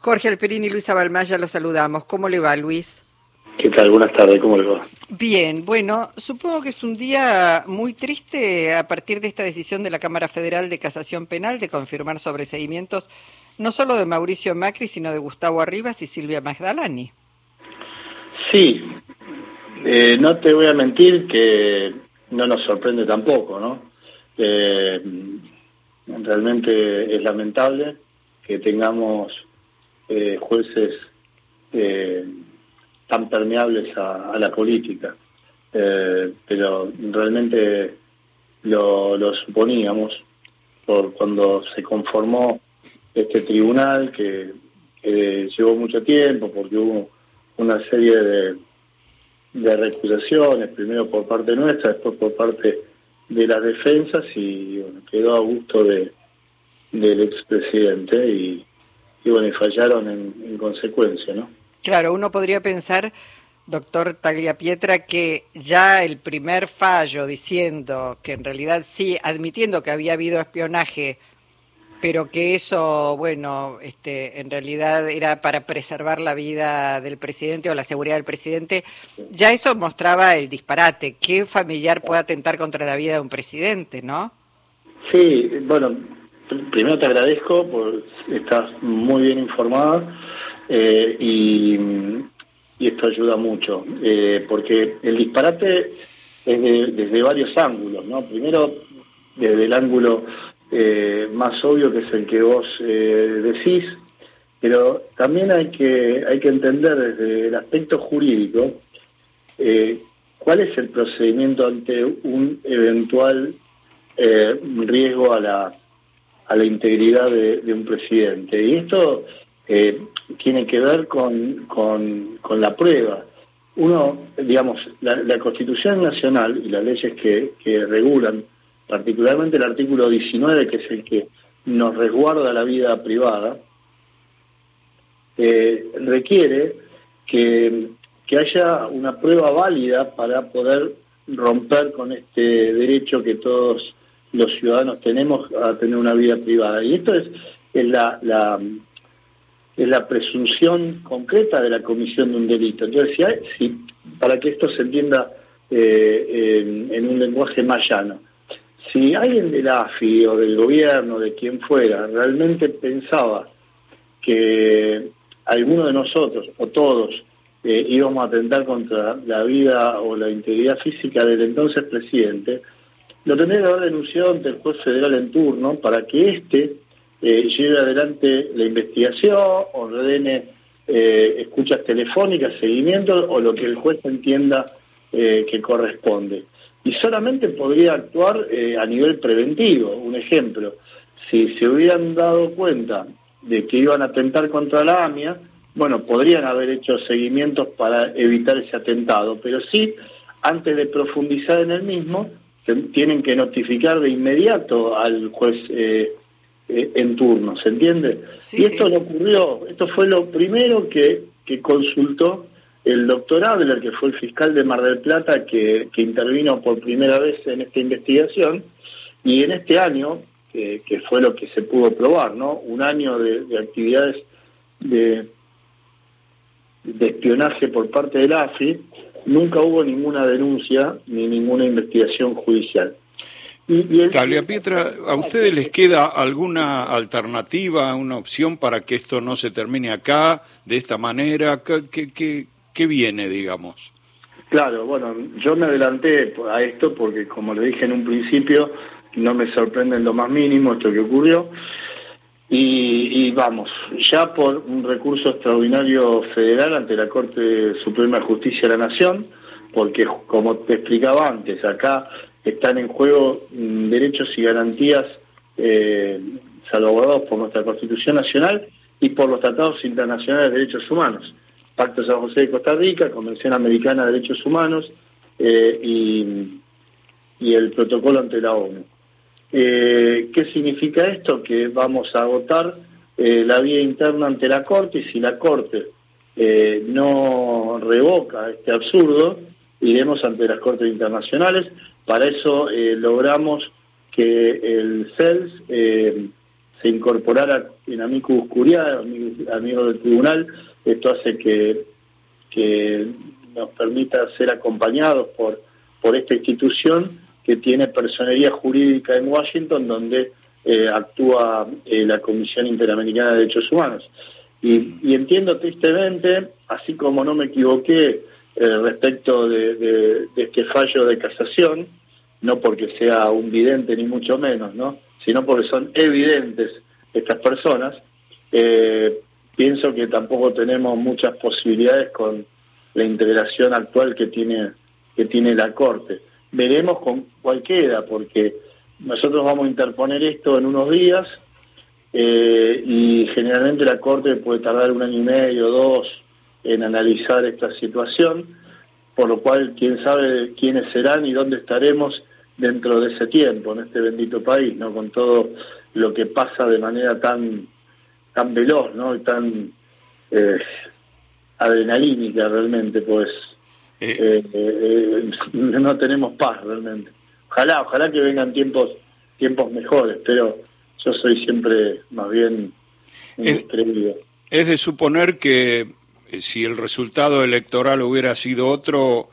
Jorge Alperini y Luisa Balmaya los saludamos. ¿Cómo le va, Luis? ¿Qué tal? Buenas tardes, ¿cómo le va? Bien, bueno, supongo que es un día muy triste a partir de esta decisión de la Cámara Federal de Casación Penal de confirmar sobreseguimientos no solo de Mauricio Macri, sino de Gustavo Arribas y Silvia Magdalani. Sí, eh, no te voy a mentir que no nos sorprende tampoco, ¿no? Eh, realmente es lamentable que tengamos eh, jueces eh, tan permeables a, la política, eh, pero realmente lo, suponíamos por cuando se conformó este tribunal que, llevó mucho tiempo porque hubo una serie de, de recusaciones, primero por parte nuestra, después por parte de las defensas y quedó a gusto de, del expresidente y, y bueno, y fallaron en, consecuencia, ¿no? Claro, uno podría pensar, doctor Tagliapietra, que ya el primer fallo diciendo que en realidad sí, admitiendo que había habido espionaje, pero que eso, bueno, este, en realidad era para preservar la vida del presidente o la seguridad del presidente, ya eso mostraba el disparate. ¿Qué familiar puede atentar contra la vida de un presidente, no? Sí, bueno, primero te agradezco, por estás muy bien informada eh, y, esto ayuda mucho, eh, porque el disparate es desde varios ángulos, ¿no? Primero, desde el ángulo eh, más obvio que es el que vos decís, pero también hay que, hay que entender desde el aspecto jurídico cuál es el procedimiento ante un eventual riesgo a la a la integridad de, un presidente. Y esto eh, tiene que ver con, con, la prueba. Uno, digamos, la, Constitución Nacional y las leyes que, que regulan, particularmente el artículo 19, que es el que nos resguarda la vida privada, eh, requiere que, que haya una prueba válida para poder romper con este derecho que todos los ciudadanos tenemos a tener una vida privada. Y esto es, la, la, es la presunción concreta de la comisión de un delito. Entonces, si, para que esto se entienda eh, en, un lenguaje más llano, si alguien del AFI o del gobierno, de quien fuera, realmente pensaba que alguno de nosotros o todos eh, íbamos a atentar contra la vida o la integridad física del entonces presidente, lo tendría que haber denunciado ante el juez federal en turno para que éste eh, lleve adelante la investigación, ordene eh, escuchas telefónicas, seguimiento o lo que el juez entienda eh, que corresponde. Y solamente podría actuar a nivel preventivo. Un ejemplo, si se hubieran dado cuenta de que iban a atentar contra la AMIA, bueno, podrían haber hecho seguimientos para evitar ese atentado, pero sí, antes de profundizar en el mismo, tienen que notificar de inmediato al juez eh, eh, en turno, ¿se entiende? y esto no ocurrió, esto fue lo primero que, que consultó el doctor Adler, que fue el fiscal de Mar del Plata que, que intervino por primera vez en esta investigación, y en este año, que, fue lo que se pudo probar, ¿no? Un año de, de actividades de, de espionaje por parte del AFI, nunca hubo ninguna denuncia ni ninguna investigación judicial. Y, Pietra, ¿a ustedes les queda alguna alternativa, una opción para que esto no se termine acá, de esta manera? ¿Qué, qué, qué viene, digamos? Claro, bueno, yo me adelanté a esto porque, como le dije en un principio, no me sorprende en lo más mínimo esto que ocurrió. Y, vamos, ya por un recurso extraordinario federal ante la Corte Suprema de Justicia de la Nación, porque como te explicaba antes, acá están en juego mm, derechos y garantías eh, salvaguardados por nuestra Constitución Nacional y por los tratados internacionales de derechos humanos. Pacto San José de Costa Rica, Convención Americana de Derechos Humanos eh, y, y el protocolo ante la ONU. Eh, ¿Qué significa esto? Que vamos a agotar eh, la vía interna ante la Corte y si la Corte eh, no revoca este absurdo, iremos ante las Cortes Internacionales. Para eso logramos que el CELS se incorporara en amicus curiae, amigo del tribunal. Esto hace que, que nos permita ser acompañados por, por esta institución que tiene personería jurídica en Washington, donde eh, actúa eh, la Comisión Interamericana de Derechos Humanos. Y, entiendo tristemente, así como no me equivoqué eh, respecto de, de, este fallo de casación, no porque sea un vidente ni mucho menos, ¿no? sino porque son evidentes estas personas, pienso que tampoco tenemos muchas posibilidades con la integración actual que tiene, que tiene la Corte. Veremos con cuál queda, porque nosotros vamos a interponer esto en unos días eh, y generalmente la Corte puede tardar un año y medio, dos, en analizar esta situación, por lo cual quién sabe quiénes serán y dónde estaremos dentro de ese tiempo, en este bendito país, ¿no? Con todo lo que pasa de manera tan tan veloz, ¿no? Y tan eh, adrenalínica realmente, pues eh. Eh, no tenemos paz realmente. Ojalá, ojalá que vengan tiempos tiempos mejores, pero yo soy siempre más bien es, es de suponer que si el resultado electoral hubiera sido otro,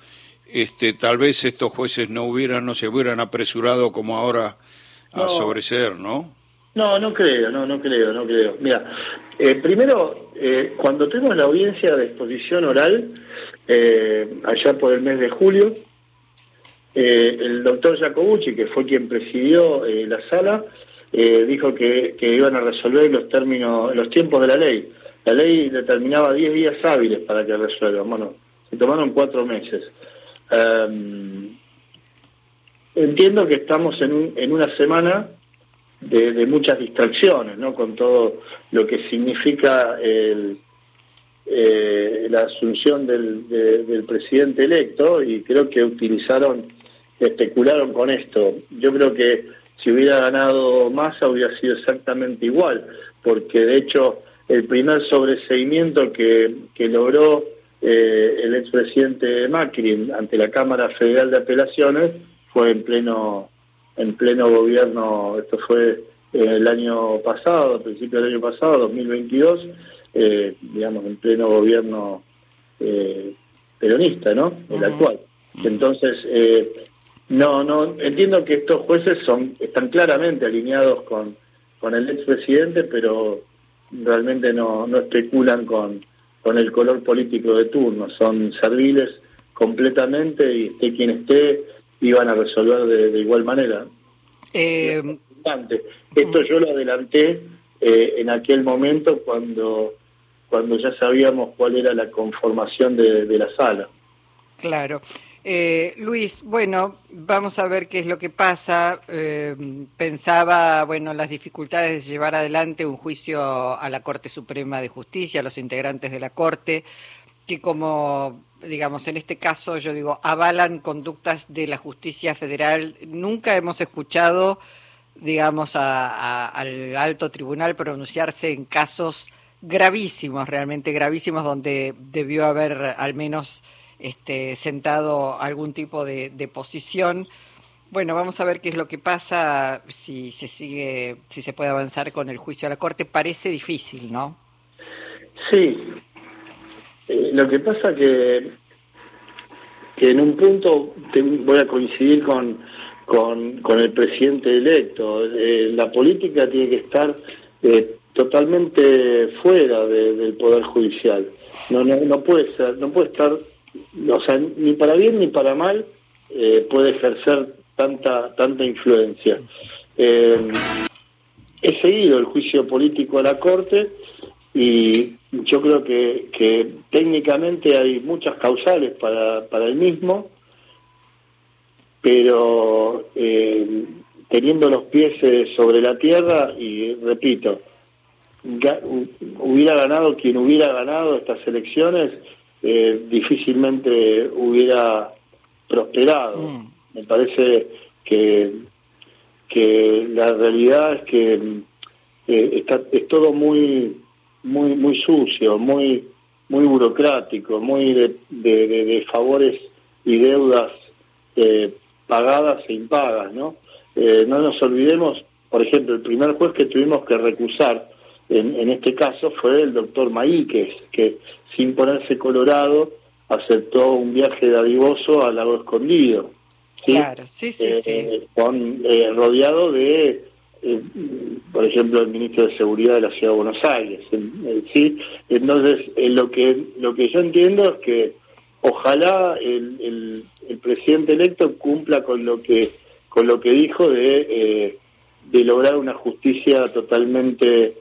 este, tal vez estos jueces no hubieran, no se hubieran apresurado como ahora a sobreser, ¿no? No, no creo, no, no creo, no creo. Mira, eh, primero, eh, cuando tuvimos la audiencia de exposición oral, eh, allá por el mes de julio, el doctor Jacobucci, que fue quien presidió la sala, dijo que, iban a resolver los términos, los tiempos de la ley. La ley determinaba 10 días hábiles para que resuelvan. Bueno, se tomaron cuatro meses. Em, entiendo que estamos en, en una semana de, muchas distracciones, ¿no? Con todo lo que significa el, eh, la asunción del, del presidente electo y creo que utilizaron, especularon con esto. Yo creo que si hubiera ganado Massa hubiera sido exactamente igual, porque de hecho el primer sobreseimiento que, que logró eh, el expresidente Macri ante la Cámara Federal de Apelaciones fue en pleno en pleno gobierno, esto fue eh, el año pasado, a principio del año pasado, 2022, eh, digamos, en pleno gobierno eh, peronista, ¿no? El actual. Entonces, no, no, entiendo que estos jueces son están claramente alineados con, con el expresidente, pero realmente no, no especulan con, con el color político de turno, son serviles completamente y esté quien esté, iban a resolver de, igual manera. Eh, Esto yo lo adelanté eh, en aquel momento cuando, cuando ya sabíamos cuál era la conformación de, la sala. Claro. Eh, Luis, bueno, vamos a ver qué es lo que pasa. Eh, pensaba, bueno, las dificultades de llevar adelante un juicio a la Corte Suprema de Justicia, a los integrantes de la Corte, que como digamos, en este caso, yo digo, avalan conductas de la justicia federal. Nunca hemos escuchado, digamos, al alto tribunal pronunciarse en casos gravísimos, realmente gravísimos, donde debió haber al menos este, sentado algún tipo de, de posición. Bueno, vamos a ver qué es lo que pasa, si se sigue, si se puede avanzar con el juicio a la Corte. Parece difícil, ¿no? Sí, eh, lo que pasa que, que en un punto voy a coincidir con, con, el presidente electo. Eh, la política tiene que estar eh, totalmente fuera del poder judicial. No, no, no puede no puede estar, o sea, ni para bien ni para mal puede ejercer tanta tanta influencia. he seguido el juicio político a la corte y yo creo que, técnicamente hay muchas causales para, para el mismo, pero eh, teniendo los pies eh, sobre la tierra y repito, hubiera ganado quien hubiera ganado estas elecciones, eh, difícilmente hubiera prosperado. Mm. Me parece que, que la realidad es que está, es todo muy muy muy sucio, muy muy burocrático, muy de, de, favores y deudas eh, pagadas e impagas, ¿no? Eh, no nos olvidemos, por ejemplo, el primer juez que tuvimos que recusar en, este caso fue el doctor Maíquez, que sin ponerse colorado aceptó un viaje dadivoso al lago escondido. Claro, sí, sí, sí. Eh, con, eh, rodeado de, eh, por ejemplo, el ministro de Seguridad de la Ciudad de Buenos Aires. ¿sí? Entonces, lo, que, lo que yo entiendo es que ojalá el, el, presidente electo cumpla con lo que, con lo que dijo de, de lograr una justicia totalmente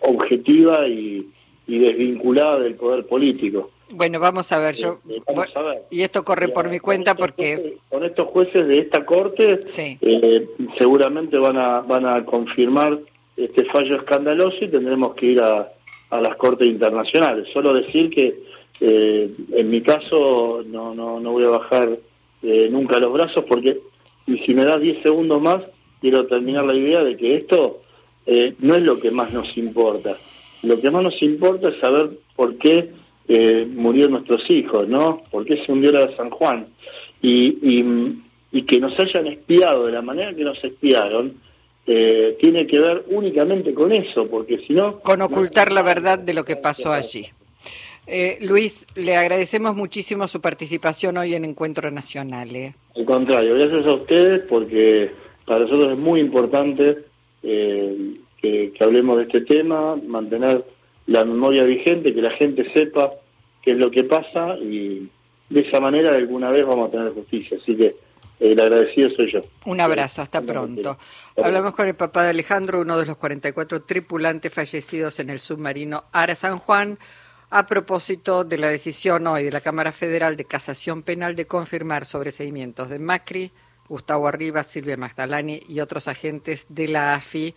objetiva y, y desvinculada del poder político. Bueno, vamos a ver, yo eh, eh, y esto corre por mi cuenta porque con estos jueces de esta corte eh, seguramente van a van a confirmar este fallo escandaloso y tendremos que ir a, a las cortes internacionales. Solo decir que en mi caso no no no voy a bajar nunca los brazos porque y si me das 10 segundos más quiero terminar la idea de que esto no es lo que más nos importa. Lo que más nos importa es saber por qué eh, murieron nuestros hijos, ¿no? ¿Por qué se hundió la de San Juan? Y, y, que nos hayan espiado de la manera que nos espiaron, eh, tiene que ver únicamente con eso, porque si no... Con ocultar la verdad de lo que pasó allí. Eh, Luis, le agradecemos muchísimo su participación hoy en Encuentro Nacional. ¿eh? Al contrario, gracias a ustedes porque para nosotros es muy importante eh, que, hablemos de este tema, mantener la memoria vigente, que la gente sepa qué es lo que pasa y de esa manera alguna vez vamos a tener justicia. Así que el agradecido soy yo. Un abrazo, hasta pronto. Hablamos con el papá de Alejandro, uno de los 44 tripulantes fallecidos en el submarino Ara San Juan, a propósito de la decisión hoy de la Cámara Federal de Casación Penal de confirmar sobreseimientos de Macri, Gustavo Arriba, Silvia Magdalani y otros agentes de la AFI